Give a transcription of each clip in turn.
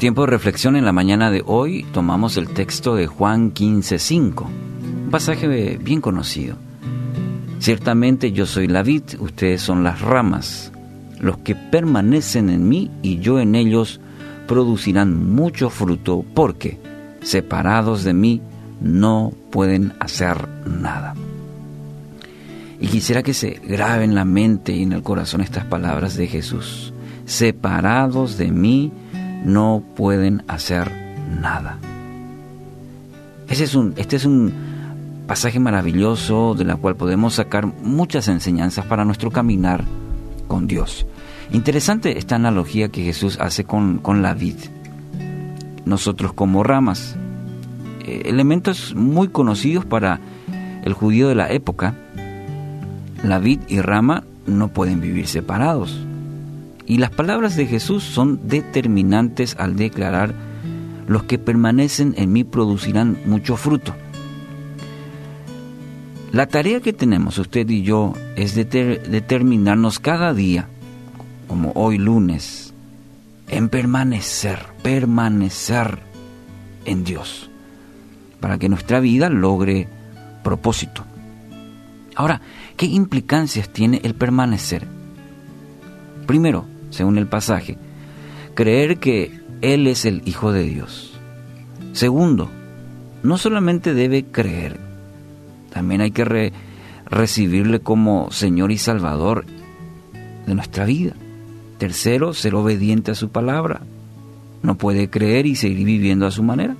tiempo de reflexión en la mañana de hoy tomamos el texto de Juan 15:5, un pasaje bien conocido. Ciertamente yo soy la vid, ustedes son las ramas. Los que permanecen en mí y yo en ellos producirán mucho fruto, porque separados de mí no pueden hacer nada. Y quisiera que se graben en la mente y en el corazón estas palabras de Jesús. Separados de mí no pueden hacer nada. Ese es un, este es un pasaje maravilloso de la cual podemos sacar muchas enseñanzas para nuestro caminar con Dios. Interesante esta analogía que Jesús hace con, con la vid. Nosotros como ramas, eh, elementos muy conocidos para el judío de la época, la vid y rama no pueden vivir separados. Y las palabras de Jesús son determinantes al declarar, los que permanecen en mí producirán mucho fruto. La tarea que tenemos usted y yo es determinarnos cada día, como hoy lunes, en permanecer, permanecer en Dios, para que nuestra vida logre propósito. Ahora, ¿qué implicancias tiene el permanecer? Primero, según el pasaje, creer que Él es el Hijo de Dios. Segundo, no solamente debe creer, también hay que recibirle como Señor y Salvador de nuestra vida. Tercero, ser obediente a su palabra. No puede creer y seguir viviendo a su manera.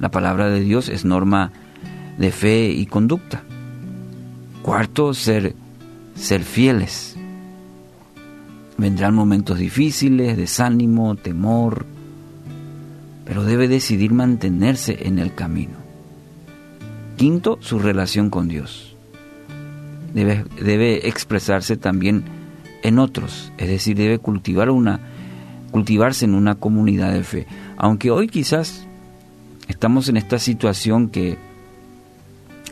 La palabra de Dios es norma de fe y conducta. Cuarto, ser, ser fieles. Vendrán momentos difíciles, desánimo, temor, pero debe decidir mantenerse en el camino. Quinto, su relación con Dios. Debe, debe expresarse también en otros, es decir, debe cultivar una, cultivarse en una comunidad de fe. Aunque hoy quizás estamos en esta situación que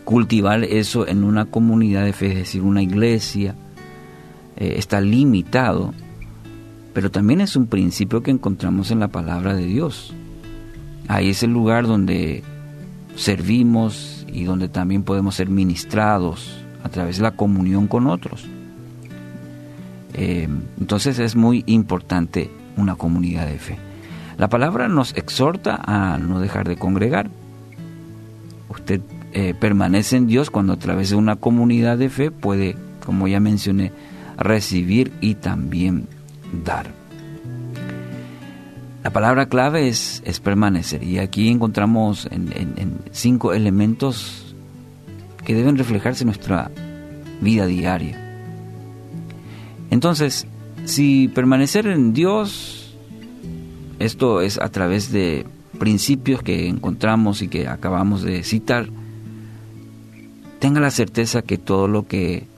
cultivar eso en una comunidad de fe, es decir, una iglesia, eh, está limitado, pero también es un principio que encontramos en la palabra de Dios. Ahí es el lugar donde servimos, y donde también podemos ser ministrados a través de la comunión con otros. Eh, entonces es muy importante una comunidad de fe. La palabra nos exhorta a no dejar de congregar. Usted eh, permanece en Dios cuando a través de una comunidad de fe puede, como ya mencioné, recibir y también dar. La palabra clave es, es permanecer y aquí encontramos en, cinco elementos que deben reflejarse en nuestra vida diaria. Entonces, si permanecer en Dios, esto es a través de principios que encontramos y que acabamos de citar, tenga la certeza que todo lo que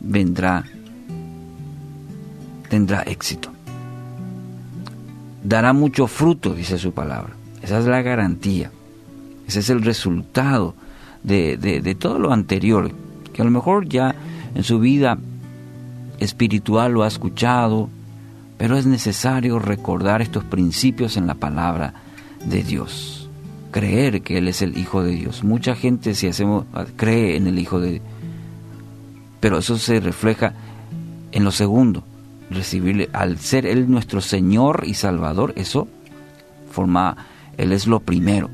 vendrá tendrá éxito dará mucho fruto, dice su palabra. Esa es la garantía. Ese es el resultado de, de, todo lo anterior, que a lo mejor ya en su vida espiritual lo ha escuchado, pero es necesario recordar estos principios en la palabra de Dios. Creer que Él es el Hijo de Dios. Mucha gente si hacemos, cree en el Hijo de Dios, pero eso se refleja en lo segundo, recibirle, al ser Él nuestro Señor y Salvador, eso forma, Él es lo primero.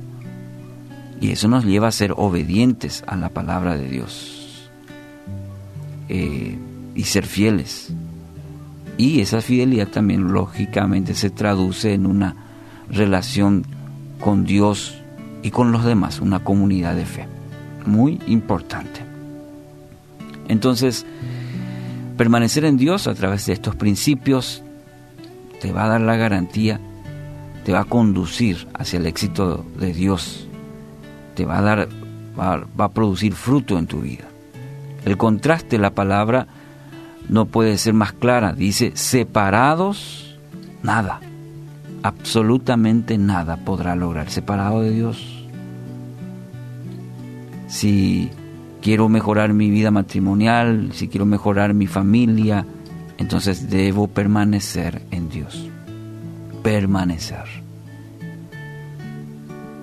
Y eso nos lleva a ser obedientes a la palabra de Dios eh, y ser fieles. Y esa fidelidad también lógicamente se traduce en una relación con Dios y con los demás, una comunidad de fe. Muy importante. Entonces, Permanecer en Dios a través de estos principios te va a dar la garantía, te va a conducir hacia el éxito de Dios, te va a dar, va, a producir fruto en tu vida. El contraste la palabra no puede ser más clara. Dice, separados, nada, absolutamente nada podrá lograr. Separado de Dios. Si quiero mejorar mi vida matrimonial, si quiero mejorar mi familia, entonces debo permanecer en Dios. Permanecer.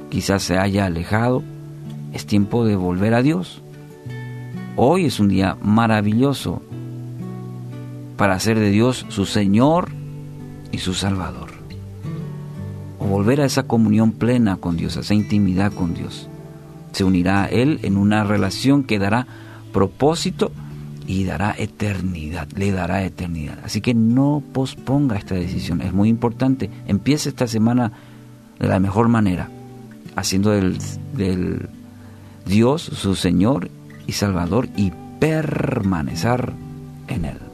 quizás se haya alejado, es tiempo de volver a Dios. Hoy es un día maravilloso para hacer de Dios su Señor y su Salvador. O volver a esa comunión plena con Dios, a esa intimidad con Dios. Se unirá a Él en una relación que dará propósito y dará eternidad, le dará eternidad. Así que no posponga esta decisión, es muy importante. Empiece esta semana de la mejor manera, haciendo del, del Dios su Señor y Salvador y permanecer en Él.